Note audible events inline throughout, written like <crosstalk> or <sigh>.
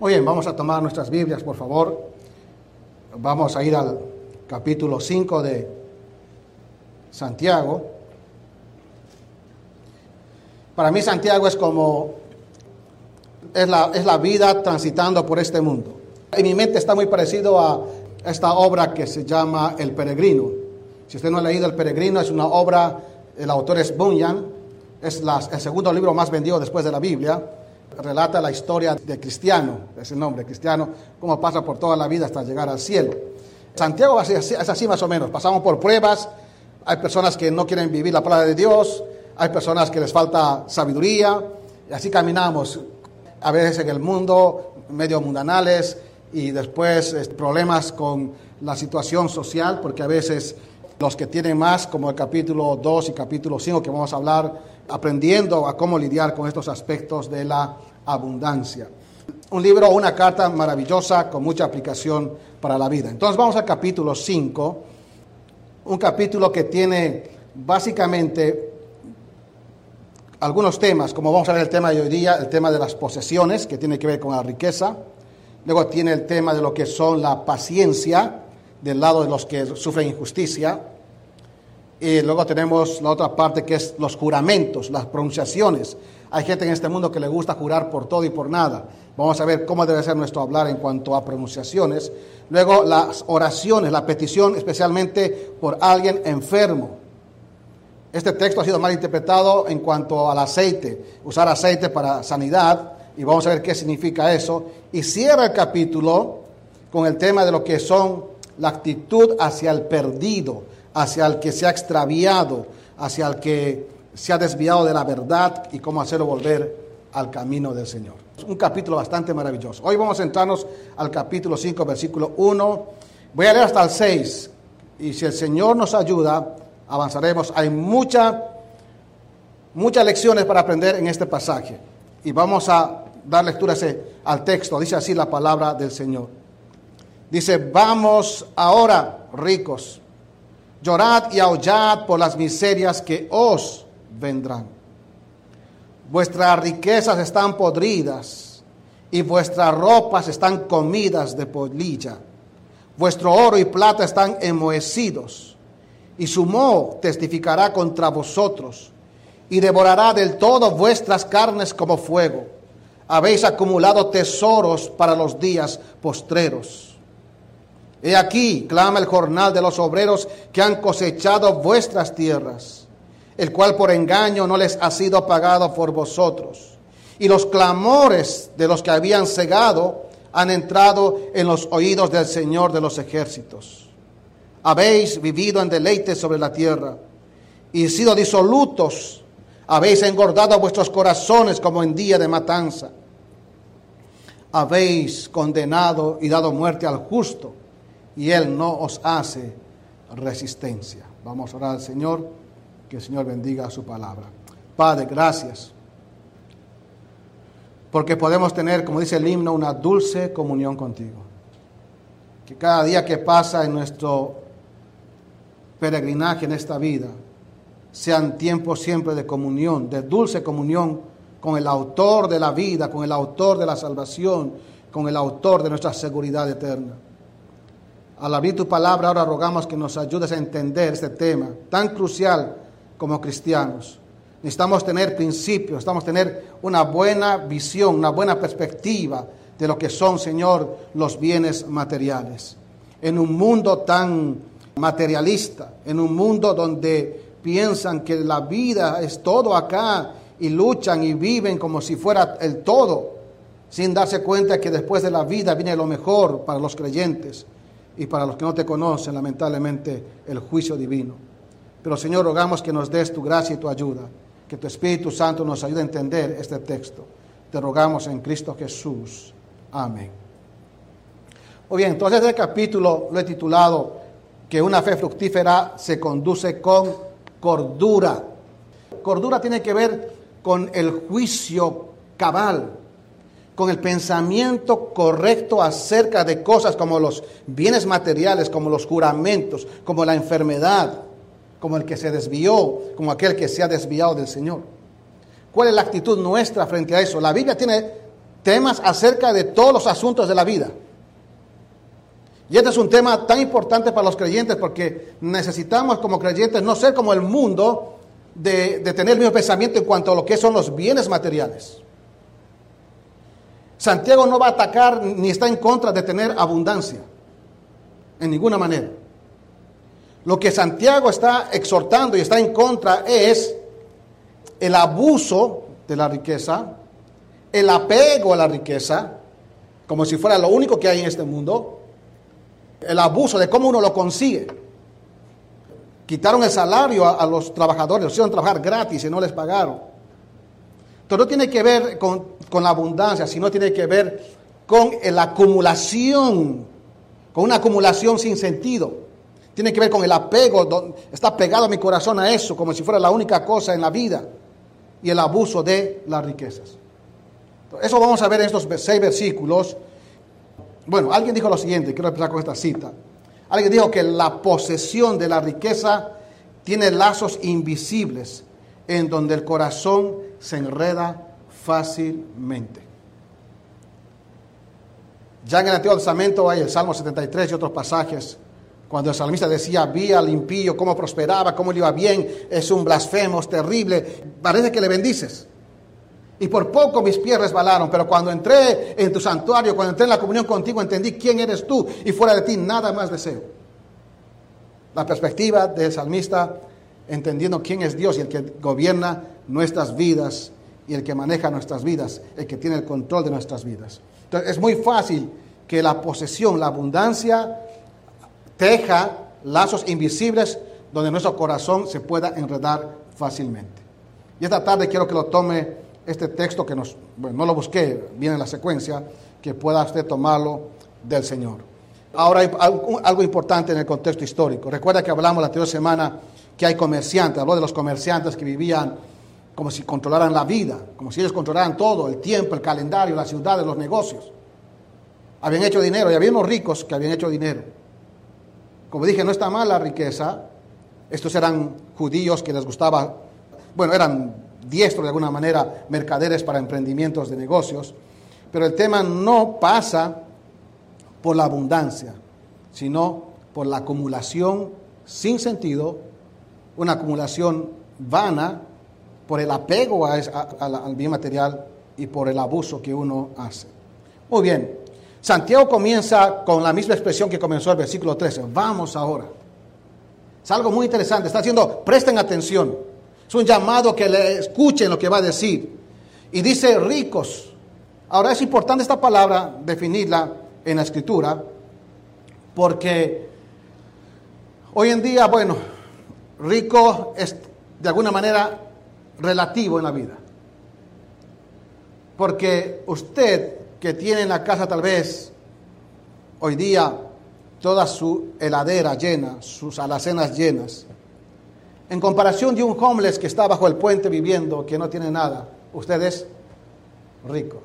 Muy bien, vamos a tomar nuestras Biblias, por favor. Vamos a ir al capítulo 5 de Santiago. Para mí Santiago es como, es la, es la vida transitando por este mundo. En mi mente está muy parecido a esta obra que se llama El Peregrino. Si usted no ha leído El Peregrino, es una obra, el autor es Bunyan, es el segundo libro más vendido después de la Biblia relata la historia de Cristiano, ese nombre, Cristiano, cómo pasa por toda la vida hasta llegar al cielo. Santiago es así más o menos, pasamos por pruebas, hay personas que no quieren vivir la palabra de Dios, hay personas que les falta sabiduría, y así caminamos, a veces en el mundo, medio mundanales, y después problemas con la situación social, porque a veces los que tienen más, como el capítulo 2 y capítulo 5 que vamos a hablar, aprendiendo a cómo lidiar con estos aspectos de la abundancia. Un libro una carta maravillosa con mucha aplicación para la vida. Entonces vamos al capítulo 5, un capítulo que tiene básicamente algunos temas, como vamos a ver el tema de hoy día, el tema de las posesiones, que tiene que ver con la riqueza. Luego tiene el tema de lo que son la paciencia, del lado de los que sufren injusticia. Y luego tenemos la otra parte que es los juramentos, las pronunciaciones. Hay gente en este mundo que le gusta jurar por todo y por nada. Vamos a ver cómo debe ser nuestro hablar en cuanto a pronunciaciones. Luego las oraciones, la petición especialmente por alguien enfermo. Este texto ha sido mal interpretado en cuanto al aceite, usar aceite para sanidad, y vamos a ver qué significa eso. Y cierra el capítulo con el tema de lo que son la actitud hacia el perdido, hacia el que se ha extraviado, hacia el que se ha desviado de la verdad y cómo hacerlo volver al camino del Señor. Un capítulo bastante maravilloso. Hoy vamos a entrarnos al capítulo 5, versículo 1. Voy a leer hasta el 6 y si el Señor nos ayuda, avanzaremos. Hay muchas muchas lecciones para aprender en este pasaje y vamos a dar lectura al texto. Dice así la palabra del Señor. Dice, vamos ahora, ricos Llorad y aullad por las miserias que os vendrán. Vuestras riquezas están podridas y vuestras ropas están comidas de polilla. Vuestro oro y plata están enmohecidos y su moho testificará contra vosotros y devorará del todo vuestras carnes como fuego. Habéis acumulado tesoros para los días postreros. He aquí, clama el jornal de los obreros que han cosechado vuestras tierras, el cual por engaño no les ha sido pagado por vosotros. Y los clamores de los que habían cegado han entrado en los oídos del Señor de los ejércitos. Habéis vivido en deleite sobre la tierra y sido disolutos. Habéis engordado vuestros corazones como en día de matanza. Habéis condenado y dado muerte al justo y Él no os hace resistencia. Vamos a orar al Señor, que el Señor bendiga su palabra. Padre, gracias, porque podemos tener, como dice el himno, una dulce comunión contigo. Que cada día que pasa en nuestro peregrinaje en esta vida, sean tiempos siempre de comunión, de dulce comunión con el autor de la vida, con el autor de la salvación, con el autor de nuestra seguridad eterna. Al abrir tu palabra, ahora rogamos que nos ayudes a entender este tema tan crucial como cristianos. Necesitamos tener principios, necesitamos tener una buena visión, una buena perspectiva de lo que son, Señor, los bienes materiales. En un mundo tan materialista, en un mundo donde piensan que la vida es todo acá y luchan y viven como si fuera el todo, sin darse cuenta que después de la vida viene lo mejor para los creyentes y para los que no te conocen, lamentablemente, el juicio divino. Pero Señor, rogamos que nos des tu gracia y tu ayuda, que tu Espíritu Santo nos ayude a entender este texto. Te rogamos en Cristo Jesús. Amén. Muy bien, entonces este capítulo lo he titulado que una fe fructífera se conduce con cordura. Cordura tiene que ver con el juicio cabal, con el pensamiento correcto acerca de cosas como los bienes materiales, como los juramentos, como la enfermedad, como el que se desvió, como aquel que se ha desviado del Señor. ¿Cuál es la actitud nuestra frente a eso? La Biblia tiene temas acerca de todos los asuntos de la vida. Y este es un tema tan importante para los creyentes porque necesitamos como creyentes no ser como el mundo de, tener el mismo pensamiento en cuanto a lo que son los bienes materiales. Santiago no va a atacar ni está en contra de tener abundancia, en ninguna manera. Lo que Santiago está exhortando y está en contra es el abuso de la riqueza, el apego a la riqueza, como si fuera lo único que hay en este mundo, el abuso de cómo uno lo consigue. Quitaron el salario a, los trabajadores, los hicieron trabajar gratis y no les pagaron. Esto no tiene que ver con, con la abundancia, sino tiene que ver con la acumulación, con una acumulación sin sentido. Tiene que ver con el apego, está pegado mi corazón a eso, como si fuera la única cosa en la vida, y el abuso de las riquezas. Eso vamos a ver en estos seis versículos. Bueno, alguien dijo lo siguiente, quiero empezar con esta cita. Alguien dijo que la posesión de la riqueza tiene lazos invisibles en donde el corazón se enreda fácilmente. Ya en el Antiguo Testamento hay el Salmo 73 y otros pasajes cuando el salmista decía, vi al impío, cómo prosperaba, cómo le iba bien, es un blasfemo, es terrible, parece que le bendices. Y por poco mis pies resbalaron, pero cuando entré en tu santuario, cuando entré en la comunión contigo, entendí quién eres tú y fuera de ti nada más deseo. La perspectiva del salmista, entendiendo quién es Dios y el que gobierna nuestras vidas y el que maneja nuestras vidas, el que tiene el control de nuestras vidas. Entonces es muy fácil que la posesión, la abundancia, teja lazos invisibles donde nuestro corazón se pueda enredar fácilmente. Y esta tarde quiero que lo tome este texto que nos, bueno, no lo busqué, viene en la secuencia, que pueda usted tomarlo del Señor. Ahora hay algo importante en el contexto histórico. Recuerda que hablamos la anterior semana que hay comerciantes, habló de los comerciantes que vivían como si controlaran la vida, como si ellos controlaran todo, el tiempo, el calendario, la ciudad, los negocios. Habían hecho dinero y había unos ricos que habían hecho dinero. Como dije, no está mal la riqueza. Estos eran judíos que les gustaba, bueno, eran diestros de alguna manera, mercaderes para emprendimientos de negocios. Pero el tema no pasa por la abundancia, sino por la acumulación sin sentido, una acumulación vana por el apego al bien material y por el abuso que uno hace. Muy bien, Santiago comienza con la misma expresión que comenzó el versículo 13. Vamos ahora. Es algo muy interesante. Está diciendo, presten atención. Es un llamado que le escuchen lo que va a decir. Y dice ricos. Ahora es importante esta palabra definirla en la escritura porque hoy en día, bueno, rico es de alguna manera relativo en la vida. Porque usted que tiene en la casa tal vez hoy día toda su heladera llena, sus alacenas llenas. En comparación de un homeless que está bajo el puente viviendo, que no tiene nada, usted es rico.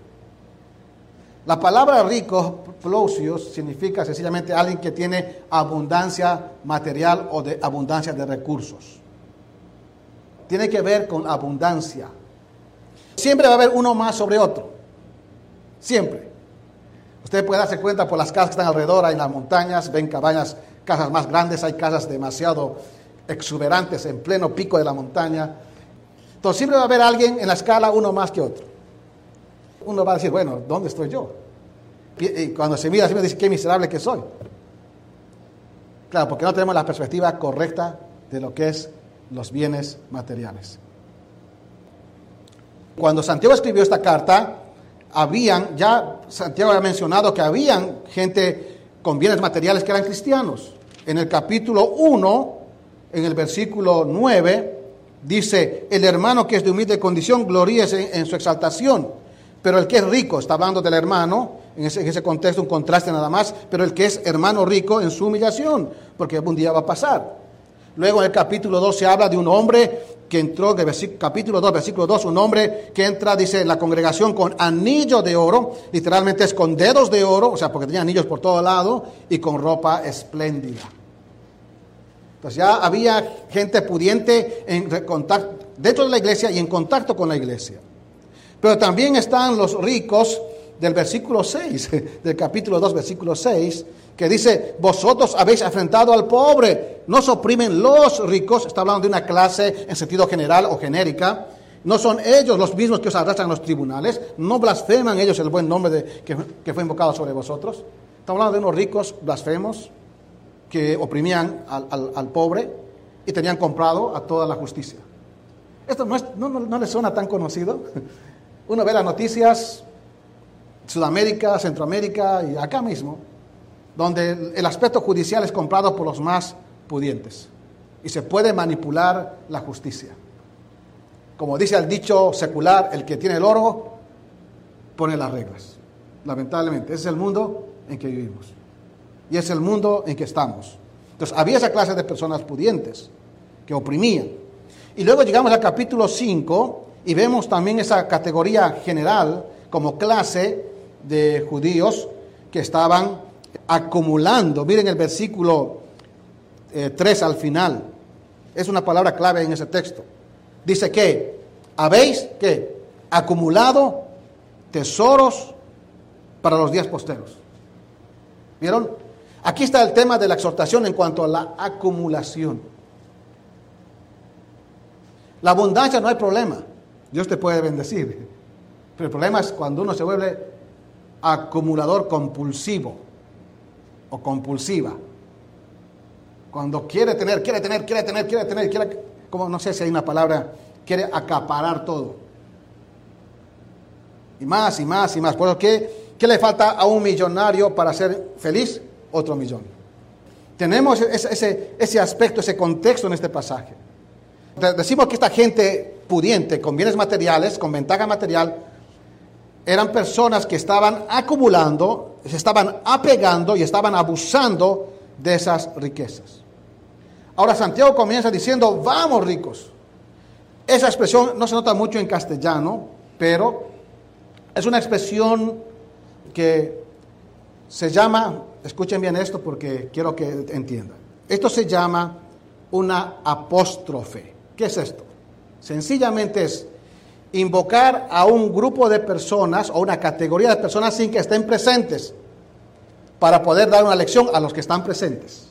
La palabra rico, plosios, significa sencillamente alguien que tiene abundancia material o de abundancia de recursos. Tiene que ver con abundancia. Siempre va a haber uno más sobre otro. Siempre. Usted puede darse cuenta por las casas que están alrededor, hay en las montañas, ven cabañas, casas más grandes, hay casas demasiado exuberantes en pleno pico de la montaña. Entonces siempre va a haber alguien en la escala, uno más que otro. Uno va a decir, bueno, ¿dónde estoy yo? Y cuando se mira me dice, qué miserable que soy. Claro, porque no tenemos la perspectiva correcta de lo que es los bienes materiales. Cuando Santiago escribió esta carta, habían, ya Santiago ha mencionado que habían gente con bienes materiales que eran cristianos. En el capítulo 1, en el versículo 9, dice, el hermano que es de humilde condición gloríese en, su exaltación, pero el que es rico, está hablando del hermano, en ese, en ese contexto un contraste nada más, pero el que es hermano rico en su humillación, porque un día va a pasar. Luego en el capítulo 2 se habla de un hombre que entró, de capítulo 2, versículo 2, un hombre que entra, dice, la congregación con anillo de oro, literalmente es con dedos de oro, o sea, porque tenía anillos por todo lado, y con ropa espléndida. Entonces ya había gente pudiente en contacto, dentro de la iglesia y en contacto con la iglesia. Pero también están los ricos del versículo 6, <laughs> del capítulo 2, versículo 6, que dice, vosotros habéis enfrentado al pobre, no se oprimen los ricos, está hablando de una clase en sentido general o genérica, no son ellos los mismos que os arrastran en los tribunales, no blasfeman ellos el buen nombre de, que, fue invocado sobre vosotros. Estamos hablando de unos ricos blasfemos que oprimían al, pobre y tenían comprado a toda la justicia. Esto no, les suena tan conocido. Uno ve las noticias, Sudamérica, Centroamérica y acá mismo, donde el aspecto judicial es comprado por los más pudientes y se puede manipular la justicia. Como dice el dicho secular, el que tiene el oro pone las reglas. Lamentablemente, ese es el mundo en que vivimos. Y es el mundo en que estamos. Entonces, había esa clase de personas pudientes que oprimían. Y luego llegamos al capítulo 5 y vemos también esa categoría general como clase de judíos que estaban acumulando. Miren el versículo 3 eh, al final. Es una palabra clave en ese texto. Dice que habéis que acumulado tesoros para los días posteros. ¿Vieron? Aquí está el tema de la exhortación en cuanto a la acumulación. La abundancia no hay problema. Dios te puede bendecir. <laughs> Pero el problema es cuando uno se vuelve acumulador compulsivo o compulsiva. Cuando quiere tener, quiere tener, quiere tener, quiere tener, quiere, como no sé si hay una palabra, quiere acaparar todo. Y más y más y más. ¿Por qué? ¿Qué le falta a un millonario para ser feliz? Otro millón. Tenemos ese, ese aspecto, ese contexto en este pasaje. Decimos que esta gente pudiente, con bienes materiales, con ventaja material, eran personas que estaban acumulando, se estaban apegando y estaban abusando de esas riquezas. Ahora Santiago comienza diciendo, vamos ricos. Esa expresión no se nota mucho en castellano, pero es una expresión que se llama, escuchen bien esto porque quiero que entiendan, esto se llama una apóstrofe. ¿Qué es esto? Sencillamente es invocar a un grupo de personas o una categoría de personas sin que estén presentes para poder dar una lección a los que están presentes.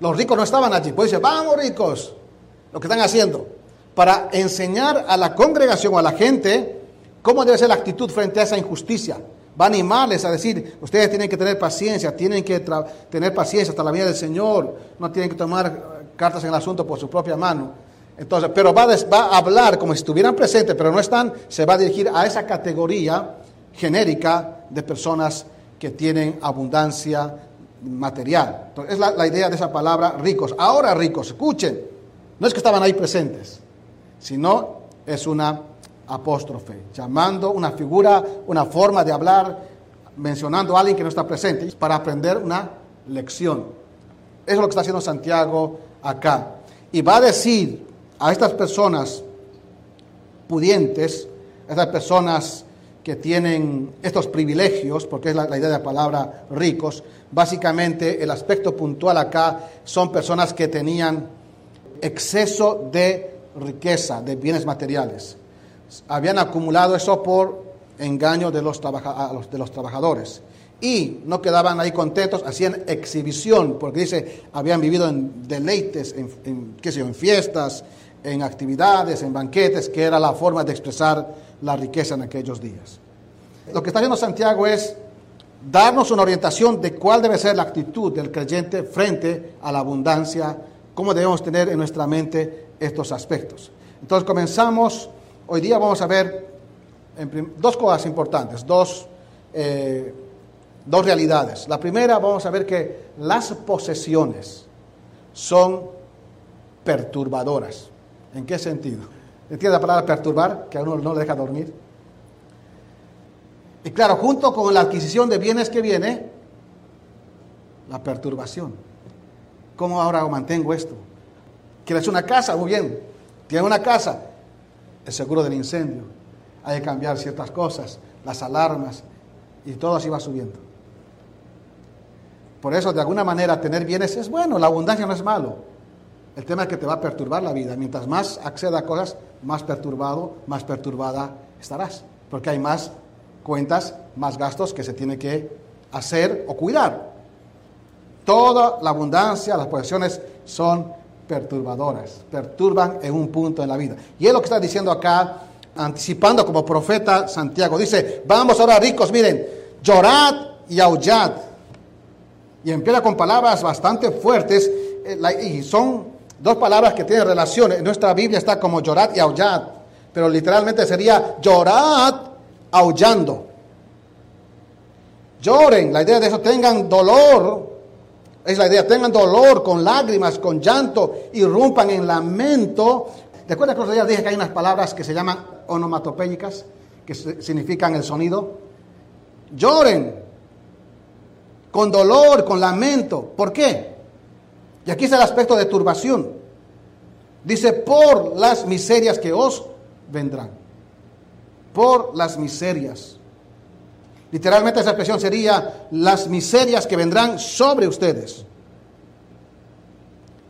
Los ricos no estaban allí, pues dice, vamos ricos, lo que están haciendo, para enseñar a la congregación o a la gente cómo debe ser la actitud frente a esa injusticia. Va a animarles a decir, ustedes tienen que tener paciencia, tienen que tener paciencia hasta la vida del Señor, no tienen que tomar cartas en el asunto por su propia mano. Entonces, pero va, a hablar como si estuvieran presentes, pero no están, se va a dirigir a esa categoría genérica de personas que tienen abundancia material. Es la, la, idea de esa palabra ricos. Ahora ricos, escuchen, no es que estaban ahí presentes, sino es una apóstrofe, llamando una figura, una forma de hablar, mencionando a alguien que no está presente, para aprender una lección. Eso es lo que está haciendo Santiago acá. Y va a decir a estas personas pudientes, estas personas que tienen estos privilegios, porque es la, idea de la palabra ricos, básicamente el aspecto puntual acá son personas que tenían exceso de riqueza, de bienes materiales. Habían acumulado eso por engaño de los, de los trabajadores. Y no quedaban ahí contentos, hacían exhibición, porque dice, habían vivido en deleites, en, qué sé en fiestas, en actividades, en banquetes, que era la forma de expresar la riqueza en aquellos días. Lo que está haciendo Santiago es darnos una orientación de cuál debe ser la actitud del creyente frente a la abundancia, cómo debemos tener en nuestra mente estos aspectos. Entonces comenzamos, hoy día vamos a ver dos cosas importantes, dos, eh, dos realidades. La primera, vamos a ver que las posesiones son perturbadoras. ¿En qué sentido? ¿Entiende la palabra perturbar? Que a uno no le deja dormir. Y claro, junto con la adquisición de bienes que viene, la perturbación. ¿Cómo ahora mantengo esto? ¿Quieres una casa? Muy bien. ¿Tienes una casa? El seguro del incendio. Hay que cambiar ciertas cosas, las alarmas, y todo así va subiendo. Por eso, de alguna manera, tener bienes es bueno, la abundancia no es malo. El tema es que te va a perturbar la vida. Mientras más acceda a cosas, más perturbado, más perturbada estarás. Porque hay más cuentas, más gastos que se tiene que hacer o cuidar. Toda la abundancia, las posesiones son perturbadoras, perturban en un punto en la vida. Y es lo que está diciendo acá, anticipando como profeta Santiago. Dice, vamos ahora ricos, miren, llorad y aullad. Y empieza con palabras bastante fuertes eh, y son dos palabras que tienen relación. En nuestra Biblia está como llorad y aullad, pero literalmente sería llorad aullando. Lloren, la idea de eso, tengan dolor, es la idea, tengan dolor con lágrimas, con llanto, irrumpan en lamento. ¿Recuerdan que los días dije que hay unas palabras que se llaman onomatopéyicas, que significan el sonido? Lloren, con dolor, con lamento. ¿Por qué? Y aquí está el aspecto de turbación. Dice, por las miserias que os vendrán. Por las miserias. Literalmente esa expresión sería las miserias que vendrán sobre ustedes.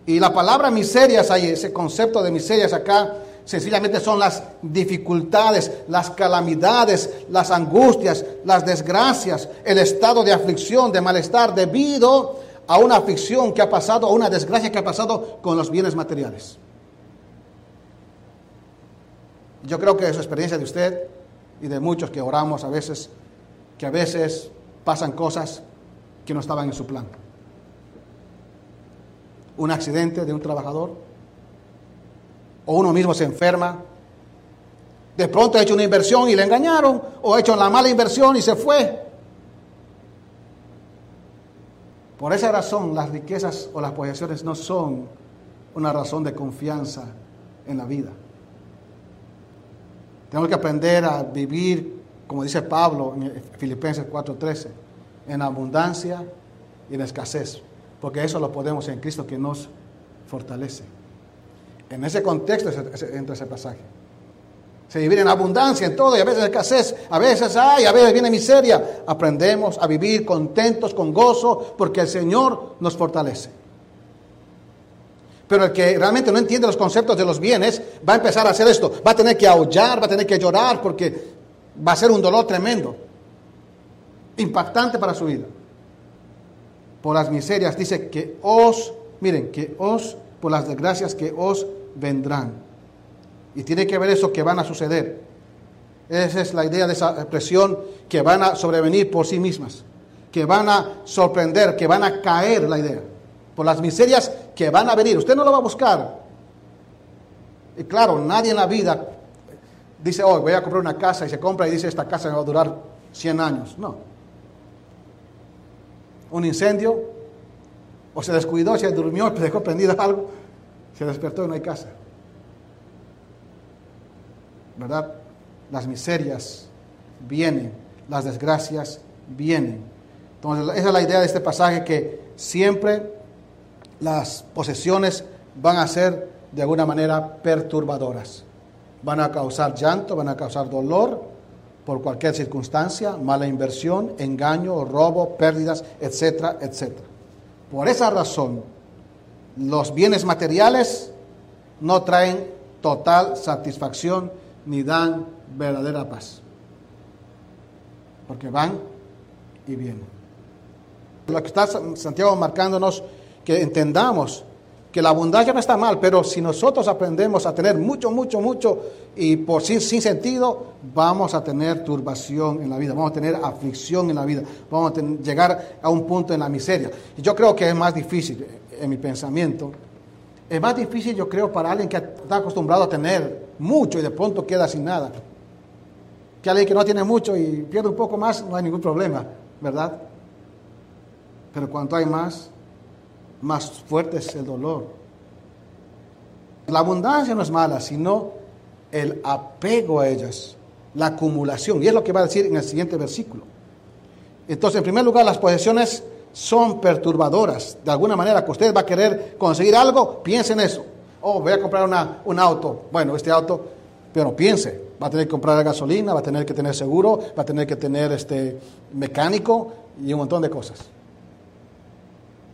Y la palabra miserias, hay ese concepto de miserias acá, sencillamente son las dificultades, las calamidades, las angustias, las desgracias, el estado de aflicción, de malestar debido a una aflicción que ha pasado, a una desgracia que ha pasado con los bienes materiales. Yo creo que es experiencia de usted y de muchos que oramos a veces, que a veces pasan cosas que no estaban en su plan. Un accidente de un trabajador, o uno mismo se enferma, de pronto ha hecho una inversión y le engañaron, o ha hecho la mala inversión y se fue. Por esa razón las riquezas o las posesiones no son una razón de confianza en la vida. Tenemos que aprender a vivir, como dice Pablo en Filipenses 4:13, en abundancia y en escasez, porque eso lo podemos en Cristo que nos fortalece. En ese contexto entra ese pasaje. Se vivir en abundancia en todo y a veces escasez, a veces hay, a veces viene miseria. Aprendemos a vivir contentos, con gozo, porque el Señor nos fortalece. Pero el que realmente no entiende los conceptos de los bienes va a empezar a hacer esto. Va a tener que aullar, va a tener que llorar porque va a ser un dolor tremendo, impactante para su vida. Por las miserias dice que os, miren, que os, por las desgracias que os vendrán. Y tiene que ver eso que van a suceder. Esa es la idea de esa expresión que van a sobrevenir por sí mismas, que van a sorprender, que van a caer la idea, por las miserias que van a venir. Usted no lo va a buscar. Y claro, nadie en la vida dice, hoy oh, voy a comprar una casa y se compra y dice, esta casa me va a durar 100 años. No. Un incendio, o se descuidó, se durmió, <laughs> dejó prendido algo, se despertó y no hay casa. ¿Verdad? Las miserias vienen, las desgracias vienen. Entonces, esa es la idea de este pasaje que siempre las posesiones van a ser de alguna manera perturbadoras. Van a causar llanto, van a causar dolor por cualquier circunstancia, mala inversión, engaño, robo, pérdidas, etcétera, etcétera. Por esa razón, los bienes materiales no traen total satisfacción ni dan verdadera paz. Porque van y vienen. Lo que está Santiago marcándonos que entendamos que la abundancia no está mal, pero si nosotros aprendemos a tener mucho, mucho, mucho y por sin, sin sentido, vamos a tener turbación en la vida, vamos a tener aflicción en la vida, vamos a llegar a un punto en la miseria. Y yo creo que es más difícil, en mi pensamiento, es más difícil yo creo para alguien que está acostumbrado a tener mucho y de pronto queda sin nada. Que alguien que no tiene mucho y pierde un poco más, no hay ningún problema, ¿verdad? Pero cuanto hay más, más fuerte es el dolor. La abundancia no es mala, sino el apego a ellas, la acumulación. Y es lo que va a decir en el siguiente versículo. Entonces, en primer lugar, las posesiones son perturbadoras. De alguna manera que usted va a querer conseguir algo, piense en eso. Oh, voy a comprar un auto. Bueno, este auto, pero piense, va a tener que comprar gasolina, va a tener que tener seguro, va a tener que tener este mecánico y un montón de cosas.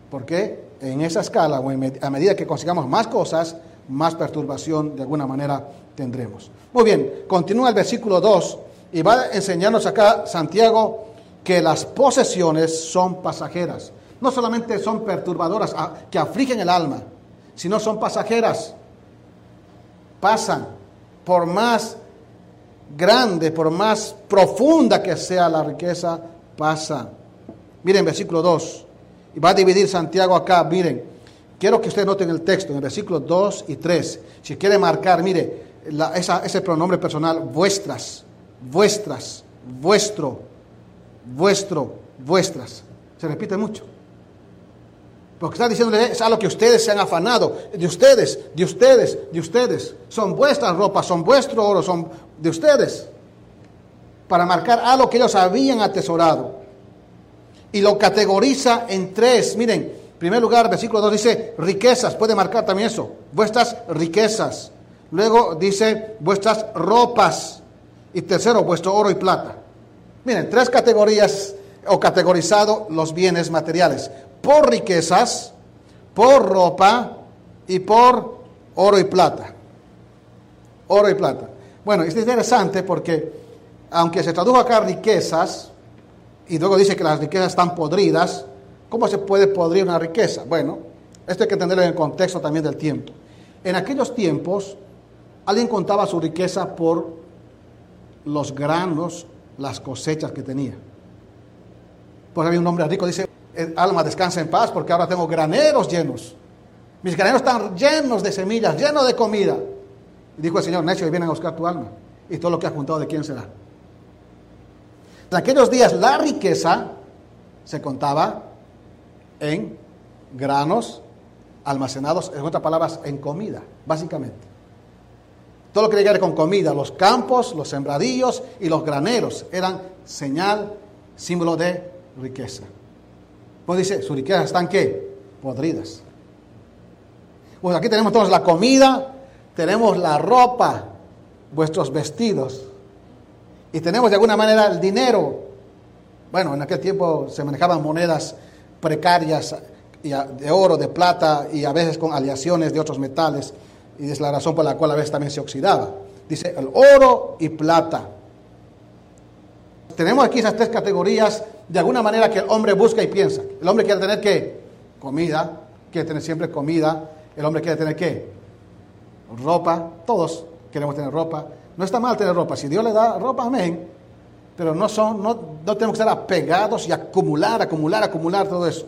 ¿Por qué? en esa escala o a medida que consigamos más cosas, más perturbación de alguna manera tendremos. Muy bien, continúa el versículo 2 Y va a enseñarnos acá Santiago que las posesiones son pasajeras. No solamente son perturbadoras que afligen el alma, sino son pasajeras. Pasan. Por más grande, por más profunda que sea la riqueza, pasa. Miren, versículo 2. Y va a dividir Santiago acá. Miren, quiero que ustedes noten el texto en el versículo 2 y 3. Si quiere marcar, mire, ese pronombre personal, vuestras, vuestras, vuestro, vuestro, vuestras. Se repite mucho. Porque está diciéndole es algo que ustedes se han afanado. De ustedes, de ustedes, de ustedes. Son vuestras ropas, son vuestro oro, son de ustedes. Para marcar algo que ellos habían atesorado. Y lo categoriza en tres. Miren, en primer lugar, versículo 2 dice riquezas. Puede marcar también eso. Vuestras riquezas. Luego dice vuestras ropas. Y tercero, vuestro oro y plata. Miren, tres categorías o categorizado los bienes materiales por riquezas, por ropa y por oro y plata. Oro y plata. Bueno, es interesante porque aunque se tradujo acá riquezas y luego dice que las riquezas están podridas, ¿cómo se puede podrir una riqueza? Bueno, esto hay que entenderlo en el contexto también del tiempo. En aquellos tiempos, alguien contaba su riqueza por los granos, las cosechas que tenía. Pues había un hombre rico, dice, alma descansa en paz porque ahora tengo graneros llenos. Mis graneros están llenos de semillas, llenos de comida. Y dijo el Señor, necio, y vienen a buscar tu alma. Y todo lo que has juntado, ¿de quién será? En aquellos días la riqueza se contaba en granos almacenados, en otras palabras, en comida, básicamente. Todo lo que tenía con comida, los campos, los sembradillos y los graneros eran señal, símbolo de riqueza. Pues dice, sus riquezas están qué? Podridas. Pues aquí tenemos todos la comida, tenemos la ropa, vuestros vestidos. Y tenemos de alguna manera el dinero. Bueno, en aquel tiempo se manejaban monedas precarias de oro, de plata y a veces con aleaciones de otros metales. Y es la razón por la cual a veces también se oxidaba. Dice el oro y plata. Tenemos aquí esas tres categorías de alguna manera que el hombre busca y piensa. El hombre quiere tener qué? Comida, quiere tener siempre comida. El hombre quiere tener qué? Ropa. Todos queremos tener ropa. No está mal tener ropa. Si Dios le da ropa, amén. Pero no, son, no, no tenemos que estar apegados y acumular, acumular, acumular todo eso.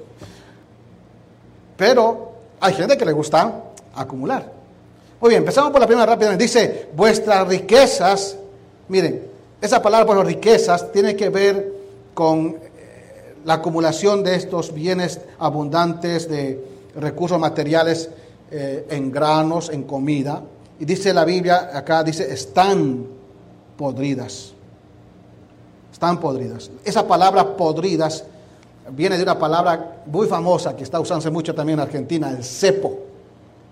Pero hay gente que le gusta acumular. Muy bien, empezamos por la primera rápidamente. Dice, vuestras riquezas, miren, esa palabra por riquezas tiene que ver con la acumulación de estos bienes abundantes de recursos materiales eh, en granos, en comida. Y dice la Biblia, acá dice, están podridas. Están podridas. Esa palabra podridas viene de una palabra muy famosa que está usándose mucho también en Argentina, el cepo.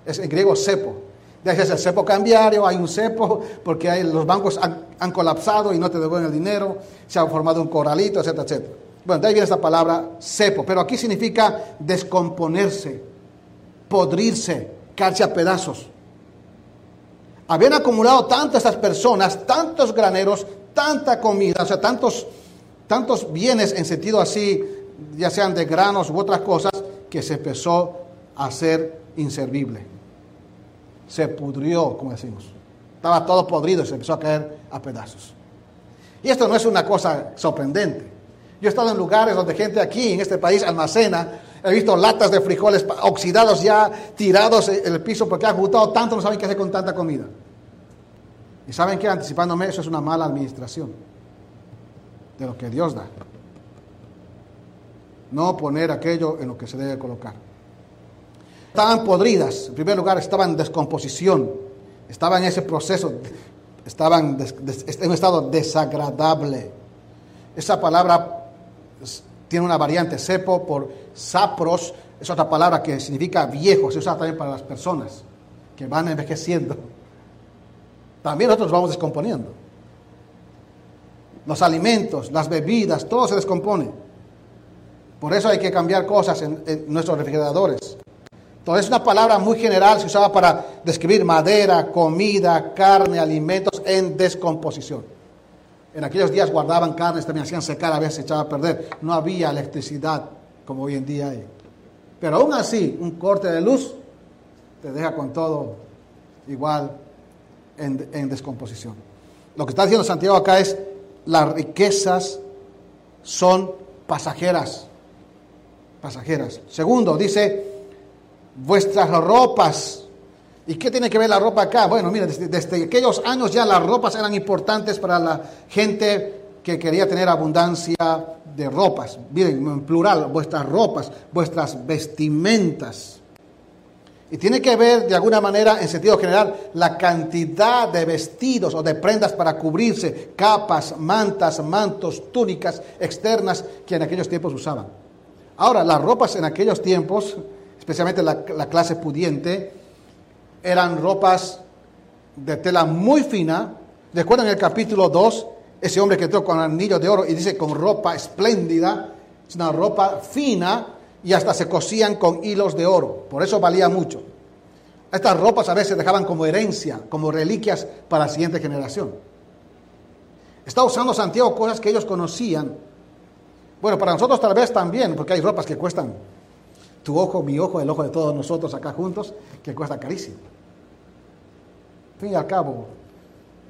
Es en griego cepo. De ahí es el cepo cambiario, hay un cepo porque los bancos han, colapsado y no te devuelven el dinero, se ha formado un corralito, etcétera, etcétera. Bueno, de ahí viene esta palabra cepo, pero aquí significa descomponerse, podrirse, caerse a pedazos. Habían acumulado tantas estas personas, tantos graneros, tanta comida, o sea, tantos, tantos bienes en sentido así, ya sean de granos u otras cosas, que se empezó a ser inservible. Se pudrió, como decimos. Estaba todo podrido y se empezó a caer a pedazos. Y esto no es una cosa sorprendente. Yo he estado en lugares donde gente aquí en este país almacena. He visto latas de frijoles oxidados ya tirados en el piso porque han juntado tanto, no saben qué hacer con tanta comida. Y saben que anticipándome, eso es una mala administración de lo que Dios da. No poner aquello en lo que se debe colocar. Estaban podridas, en primer lugar, estaban en descomposición, estaban en ese proceso, estaban en un estado desagradable. Esa palabra tiene una variante, cepo por sapros, es otra palabra que significa viejo, se usa también para las personas que van envejeciendo. También nosotros vamos descomponiendo. Los alimentos, las bebidas, todo se descompone. Por eso hay que cambiar cosas en, en nuestros refrigeradores. Entonces es una palabra muy general, se usaba para describir madera, comida, carne, alimentos en descomposición. En aquellos días guardaban carnes, también hacían secar, a veces se echaba a perder. No había electricidad como hoy en día hay. Pero aún así, un corte de luz te deja con todo igual en, en descomposición. Lo que está diciendo Santiago acá es, las riquezas son pasajeras. Pasajeras. Segundo, dice, vuestras ropas. ¿Y qué tiene que ver la ropa acá? Bueno, mira, desde, desde, aquellos años ya las ropas eran importantes para la gente que quería tener abundancia de ropas. Miren, en plural, vuestras ropas, vuestras vestimentas. Y tiene que ver de alguna manera, en sentido general, la cantidad de vestidos o de prendas para cubrirse, capas, mantas, mantos, túnicas externas que en aquellos tiempos usaban. Ahora, las ropas en aquellos tiempos, especialmente la, la clase pudiente, eran ropas de tela muy fina. Recuerdan el capítulo 2, ese hombre que entró con anillos de oro y dice con ropa espléndida, es una ropa fina y hasta se cosían con hilos de oro. Por eso valía mucho. Estas ropas a veces dejaban como herencia, como reliquias para la siguiente generación. Está usando Santiago cosas que ellos conocían. Bueno, para nosotros tal vez también, porque hay ropas que cuestan tu ojo, mi ojo, el ojo de todos nosotros acá juntos, que cuesta carísimo. Al fin y al cabo,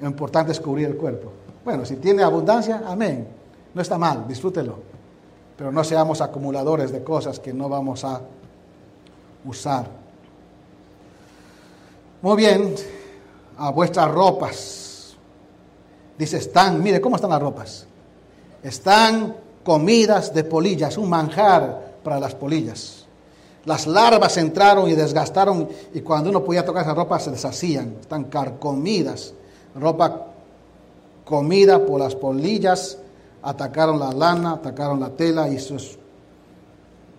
lo importante es cubrir el cuerpo. Bueno, si tiene abundancia, amén. No está mal, disfrútelo. Pero no seamos acumuladores de cosas que no vamos a usar. Muy bien, a vuestras ropas. Dice, están, mire cómo están las ropas. Están comidas de polillas, un manjar para las polillas. Las larvas entraron y desgastaron y cuando uno podía tocar esas ropas se deshacían, están carcomidas. Ropa comida por las polillas, atacaron la lana, atacaron la tela y sus,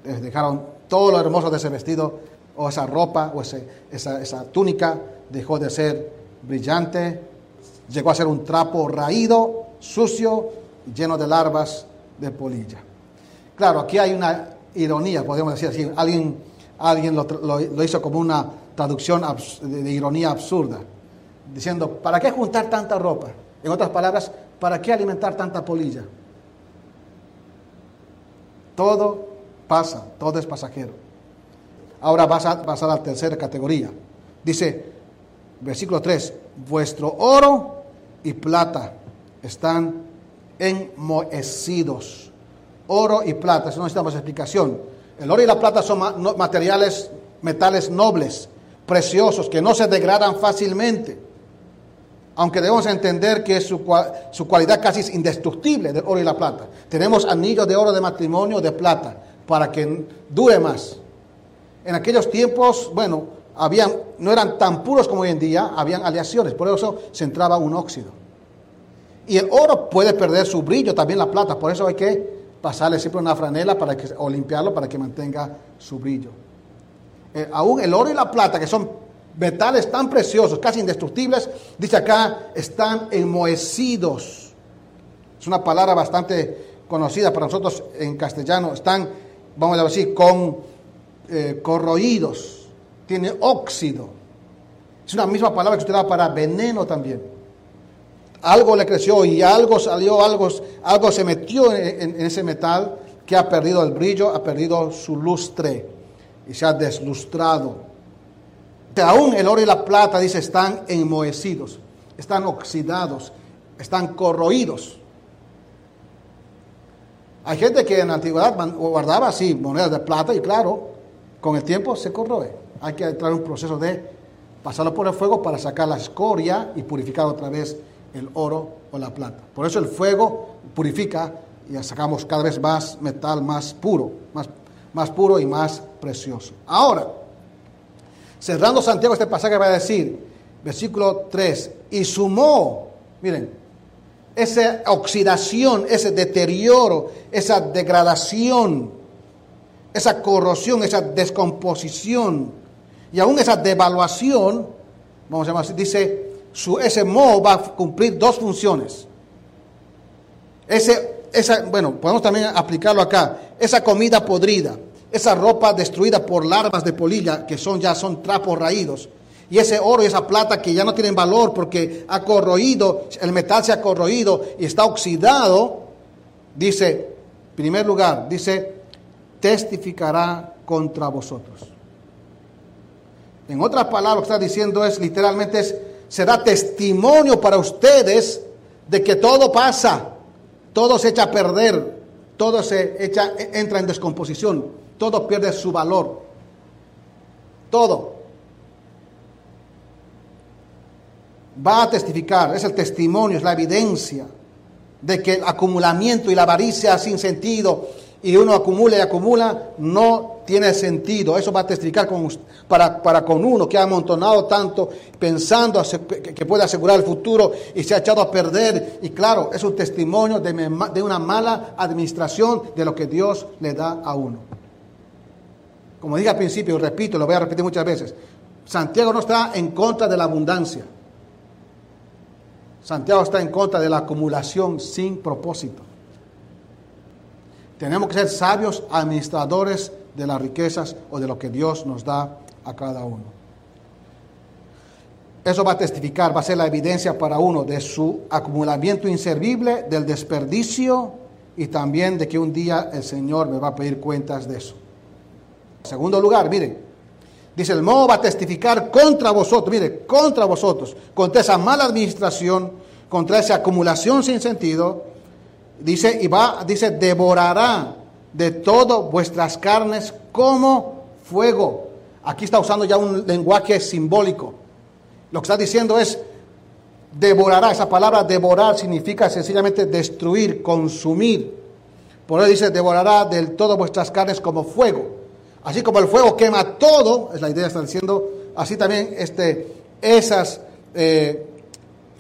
dejaron todo lo hermoso de ese vestido o esa ropa o ese, esa, esa túnica dejó de ser brillante, llegó a ser un trapo raído, sucio, lleno de larvas de polilla. Claro, aquí hay una ironía, podemos decir así. Alguien, alguien lo hizo como una traducción de, de, ironía absurda, diciendo, ¿para qué juntar tanta ropa? En otras palabras, ¿para qué alimentar tanta polilla? Todo pasa, todo es pasajero. Ahora vas a pasar a la tercera categoría. Dice, versículo 3, vuestro oro y plata están enmohecidos oro y plata. Eso no necesitamos explicación. El oro y la plata son materiales, metales nobles, preciosos, que no se degradan fácilmente. Aunque debemos entender que su, su cualidad casi es indestructible del oro y la plata. Tenemos anillos de oro de matrimonio de plata para que dure más. En aquellos tiempos, bueno, habían, no eran tan puros como hoy en día, habían aleaciones, por eso se entraba un óxido. Y el oro puede perder su brillo, también la plata, por eso hay que pasarle siempre una franela para que, o limpiarlo para que mantenga su brillo. Eh, aún el oro y la plata, que son metales tan preciosos, casi indestructibles, dice acá, están enmohecidos. Es una palabra bastante conocida para nosotros en castellano. Están, vamos a decir, con eh, corroídos. Tiene óxido. Es una misma palabra que se utiliza para veneno también algo le creció y algo salió, algo, algo se metió en, en, ese metal que ha perdido el brillo, ha perdido su lustre y se ha deslustrado. Aún el oro y la plata, dice, están enmohecidos, están oxidados, están corroídos. Hay gente que en la antigüedad guardaba así monedas de plata y claro, con el tiempo se corroe. Hay que entrar en un proceso de pasarlo por el fuego para sacar la escoria y purificar otra vez el oro o la plata. Por eso el fuego purifica y sacamos cada vez más metal más puro, más, más puro y más precioso. Ahora, cerrando Santiago este pasaje va a decir, versículo 3, y sumó, miren, esa oxidación, ese deterioro, esa degradación, esa corrosión, esa descomposición y aún esa devaluación, vamos a llamar así, dice, su, ese moho va a cumplir dos funciones. Ese, esa, bueno, podemos también aplicarlo acá. Esa comida podrida, esa ropa destruida por larvas de polilla, que son ya son trapos raídos, y ese oro y esa plata que ya no tienen valor porque ha corroído, el metal se ha corroído y está oxidado, dice, en primer lugar, dice, testificará contra vosotros. En otras palabras, lo que está diciendo es literalmente es, será testimonio para ustedes de que todo pasa, todo se echa a perder, todo se echa, entra en descomposición, todo pierde su valor, todo. Va a testificar, es el testimonio, es la evidencia de que el acumulamiento y la avaricia sin sentido y uno acumula y acumula, no tiene sentido. Eso va a testificar con, para, para con uno que ha amontonado tanto pensando que puede asegurar el futuro y se ha echado a perder. Y claro, es un testimonio de, una mala administración de lo que Dios le da a uno. Como dije al principio, y repito, lo voy a repetir muchas veces, Santiago no está en contra de la abundancia. Santiago está en contra de la acumulación sin propósito. Tenemos que ser sabios administradores de las riquezas o de lo que Dios nos da a cada uno. Eso va a testificar, va a ser la evidencia para uno de su acumulamiento inservible, del desperdicio y también de que un día el Señor me va a pedir cuentas de eso. En segundo lugar, miren, dice el modo va a testificar contra vosotros, mire, contra vosotros, contra esa mala administración, contra esa acumulación sin sentido, Dice, y va, dice, devorará de todo vuestras carnes como fuego. Aquí está usando ya un lenguaje simbólico. Lo que está diciendo es, devorará. Esa palabra devorar significa sencillamente destruir, consumir. Por eso dice, devorará del todo vuestras carnes como fuego. Así como el fuego quema todo, es la idea, está diciendo, así también este, esas eh,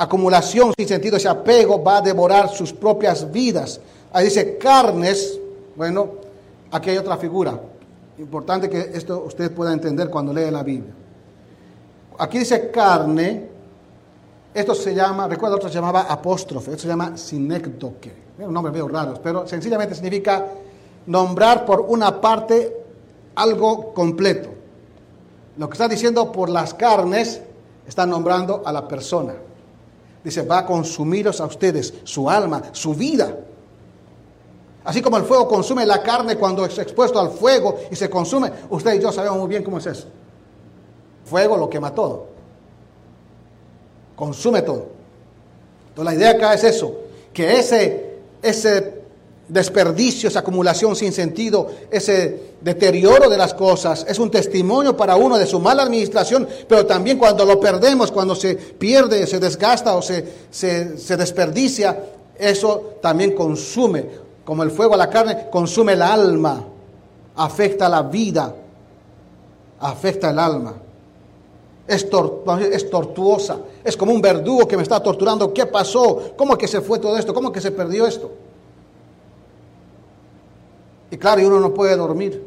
acumulación sin sentido, ese apego va a devorar sus propias vidas. Ahí dice carnes, bueno, aquí hay otra figura. Importante que esto usted pueda entender cuando lee la Biblia. Aquí dice carne, esto se llama, recuerda, otro se llamaba apóstrofe, esto se llama sinécdoque. Un nombre medio raro, pero sencillamente significa nombrar por una parte algo completo. Lo que está diciendo por las carnes, está nombrando a la persona. Dice, va a consumiros a ustedes su alma, su vida. Así como el fuego consume la carne cuando es expuesto al fuego y se consume, usted y yo sabemos muy bien cómo es eso. Fuego lo quema todo. Consume todo. Entonces la idea acá es eso, que ese, ese desperdicio, esa acumulación sin sentido, ese deterioro de las cosas, es un testimonio para uno de su mala administración, pero también cuando lo perdemos, cuando se pierde, se desgasta o se, se, desperdicia, eso también consume, como el fuego a la carne, consume el alma, afecta la vida, afecta el alma. Es, es, tortuosa, es como un verdugo que me está torturando. ¿Qué pasó? ¿Cómo que se fue todo esto? ¿Cómo que se perdió esto? Y claro, uno no puede dormir.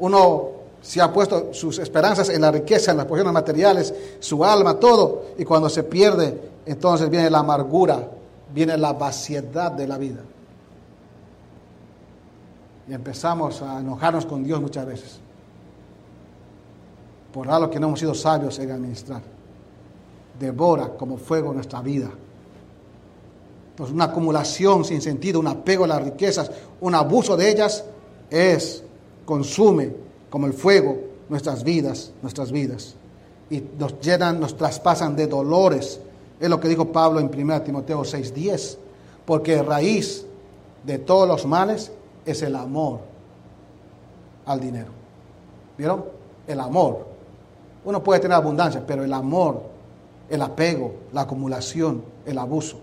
Uno se ha puesto sus esperanzas en la riqueza, en las posiciones materiales, su alma, todo. Y cuando se pierde, entonces viene la amargura, viene la vaciedad de la vida. Y empezamos a enojarnos con Dios muchas veces. Por algo que no hemos sido sabios en administrar. Devora como fuego nuestra vida. Pues una acumulación sin sentido, un apego a las riquezas, un abuso de ellas, es, consume como el fuego nuestras vidas, nuestras vidas. Y nos llenan, nos traspasan de dolores. Es lo que dijo Pablo en 1 Timoteo 6:10. Porque raíz de todos los males es el amor al dinero. ¿Vieron? El amor. Uno puede tener abundancia, pero el amor, el apego, la acumulación, el abuso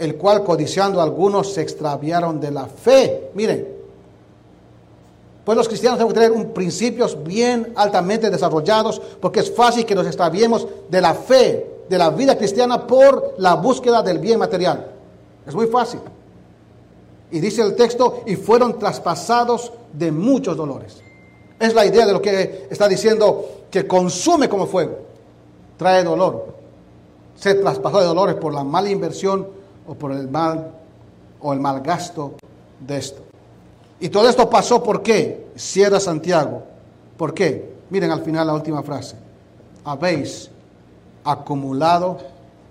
el cual codiciando algunos se extraviaron de la fe. Miren, pues los cristianos tenemos que tener un principios bien altamente desarrollados porque es fácil que nos extraviemos de la fe, de la vida cristiana por la búsqueda del bien material. Es muy fácil. Y dice el texto, y fueron traspasados de muchos dolores. Es la idea de lo que está diciendo, que consume como fuego, trae dolor. Se traspasó de dolores por la mala inversión o por el mal o el mal gasto de esto. Y todo esto pasó por qué? Santiago. ¿Por qué? Miren al final la última frase. habéis acumulado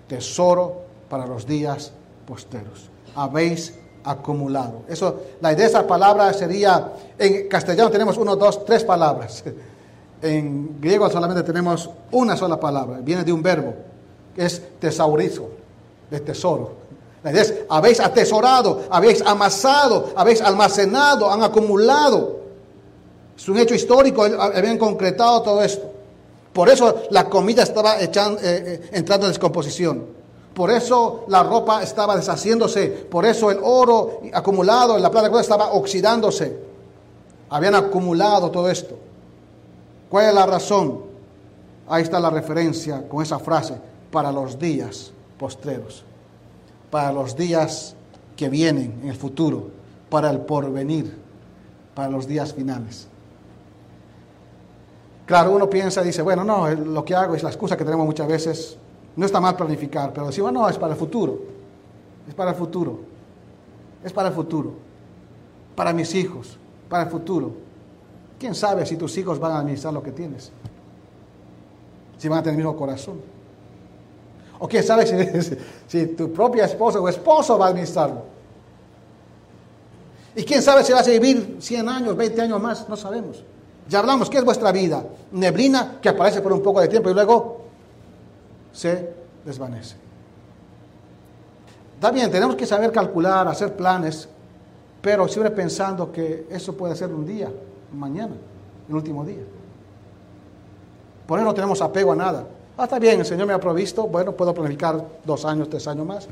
tesoro para los días posteros. Habéis acumulado. Eso, la idea de esa palabra sería, en castellano tenemos uno, dos, tres palabras. <laughs> En griego solamente tenemos una sola palabra, viene de un verbo, que es tesaurizo, de tesoro. La idea es, habéis atesorado, habéis amasado, habéis almacenado, han acumulado. Es un hecho histórico, habían concretado todo esto. Por eso la comida estaba eh, eh, entrando en descomposición. Por eso la ropa estaba deshaciéndose. Por eso el oro acumulado en la plata estaba oxidándose. Habían acumulado todo esto. ¿Cuál es la razón? Ahí está la referencia con esa frase, para los días postreros, para los días que vienen en el futuro, para el porvenir, para los días finales. Claro, uno piensa y dice, bueno, no, lo que hago es la excusa que tenemos muchas veces. No está mal planificar, pero decimos, no, es para el futuro. Es para el futuro. Es para el futuro. Para mis hijos, para el futuro. ¿Quién sabe si tus hijos van a administrar lo que tienes? Si van a tener el mismo corazón. O quién sabe si, tu propia esposa o esposo va a administrarlo. Y quién sabe si vas a vivir 100 años, 20 años más, no sabemos. Ya hablamos, ¿qué es vuestra vida? Neblina que aparece por un poco de tiempo y luego se desvanece. Está bien, tenemos que saber calcular, hacer planes, pero siempre pensando que eso puede ser un día, mañana, el último día. Por eso no tenemos apego a nada. Ah, está bien, el Señor me ha provisto, bueno, puedo planificar dos años, tres años más.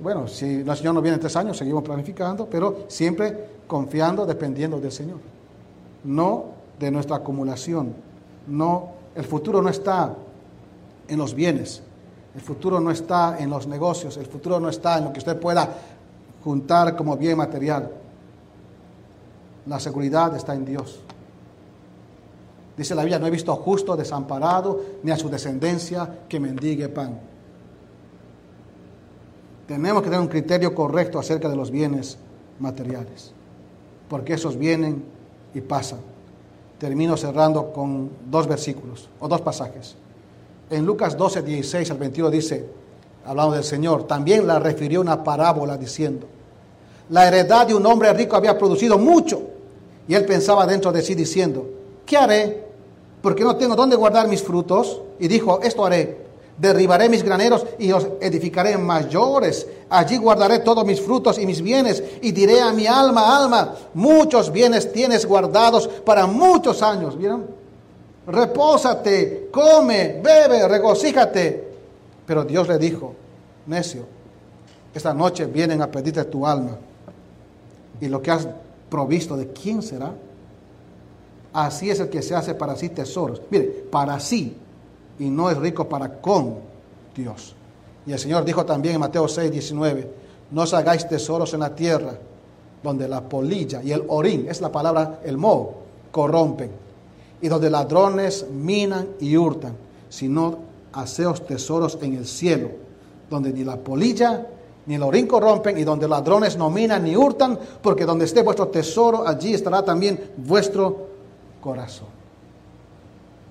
Bueno, si el Señor no viene en tres años, seguimos planificando, pero siempre confiando, dependiendo del Señor no de nuestra acumulación. No, el futuro no está en los bienes, el futuro no está en los negocios, el futuro no está en lo que usted pueda juntar como bien material. La seguridad está en Dios. Dice la Biblia, no he visto justo desamparado, ni a su descendencia que mendigue pan. Tenemos que tener un criterio correcto acerca de los bienes materiales, porque esos vienen y pasa. Termino cerrando con dos versículos o dos pasajes. En Lucas 12, 16 al 21 dice, hablando del Señor, también la refirió una parábola diciendo, la heredad de un hombre rico había producido mucho y él pensaba dentro de sí diciendo, ¿qué haré? Porque no tengo dónde guardar mis frutos. Y dijo, esto haré Derribaré mis graneros y os edificaré mayores. Allí guardaré todos mis frutos y mis bienes y diré a mi alma, alma, muchos bienes tienes guardados para muchos años. ¿Vieron? Repósate, come, bebe, regocíjate. Pero Dios le dijo, necio, esta noche vienen a pedirte tu alma. Y lo que has provisto, ¿de quién será? Así es el que se hace para sí tesoros. Mire, para sí y no es rico para con Dios. Y el Señor dijo también en Mateo 6, 19, no os hagáis tesoros en la tierra, donde la polilla y el orín, es la palabra el mo, corrompen, y donde ladrones minan y hurtan, sino haceos tesoros en el cielo, donde ni la polilla ni el orín corrompen, y donde ladrones no minan ni hurtan, porque donde esté vuestro tesoro, allí estará también vuestro corazón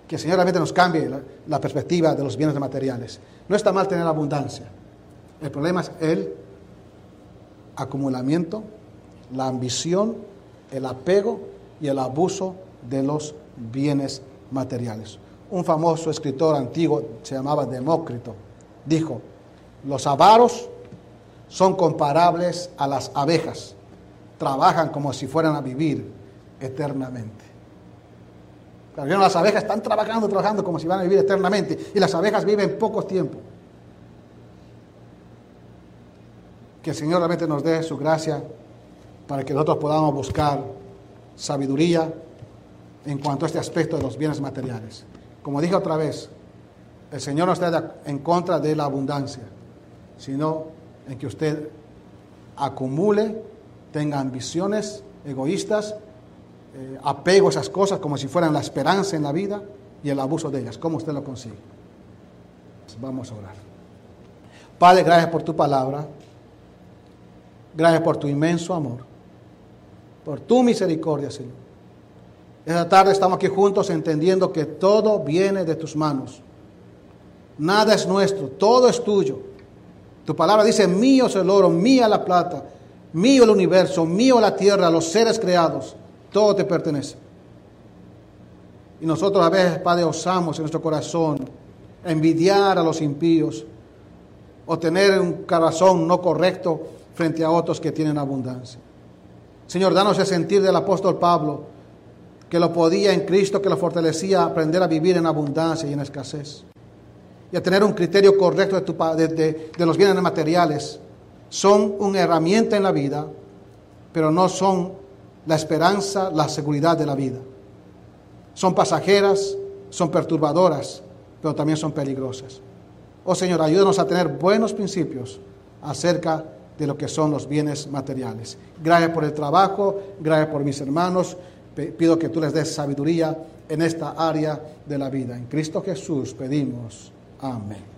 que el Señor realmente nos cambie la, perspectiva de los bienes materiales. No está mal tener abundancia. El problema es el acumulamiento, la ambición, el apego y el abuso de los bienes materiales. Un famoso escritor antiguo se llamaba Demócrito. Dijo, los avaros son comparables a las abejas. Trabajan como si fueran a vivir eternamente. Las abejas están trabajando, trabajando como si van a vivir eternamente. Y las abejas viven poco tiempo. Que el Señor realmente nos dé su gracia para que nosotros podamos buscar sabiduría en cuanto a este aspecto de los bienes materiales. Como dije otra vez, el Señor no está en contra de la abundancia, sino en que usted acumule, tenga ambiciones egoístas eh, apego a esas cosas como si fueran la esperanza en la vida y el abuso de ellas. ¿Cómo usted lo consigue? Pues vamos a orar. Padre, gracias por tu palabra. Gracias por tu inmenso amor. Por tu misericordia, Señor. Esta tarde estamos aquí juntos entendiendo que todo viene de tus manos. Nada es nuestro, todo es tuyo. Tu palabra dice, mío es el oro, mía la plata, mío el universo, mío la tierra, los seres creados, todo te pertenece. Y nosotros a veces, Padre, osamos en nuestro corazón envidiar a los impíos o tener un corazón no correcto frente a otros que tienen abundancia. Señor, danos el sentir del apóstol Pablo, que lo podía en Cristo, que lo fortalecía aprender a vivir en abundancia y en escasez. Y a tener un criterio correcto de, de, de los bienes materiales. Son una herramienta en la vida, pero no son la esperanza, la seguridad de la vida. Son pasajeras, son perturbadoras, pero también son peligrosas. Oh Señor, ayúdanos a tener buenos principios acerca de lo que son los bienes materiales. Gracias por el trabajo, gracias por mis hermanos. Pido que tú les des sabiduría en esta área de la vida. En Cristo Jesús pedimos. Amén.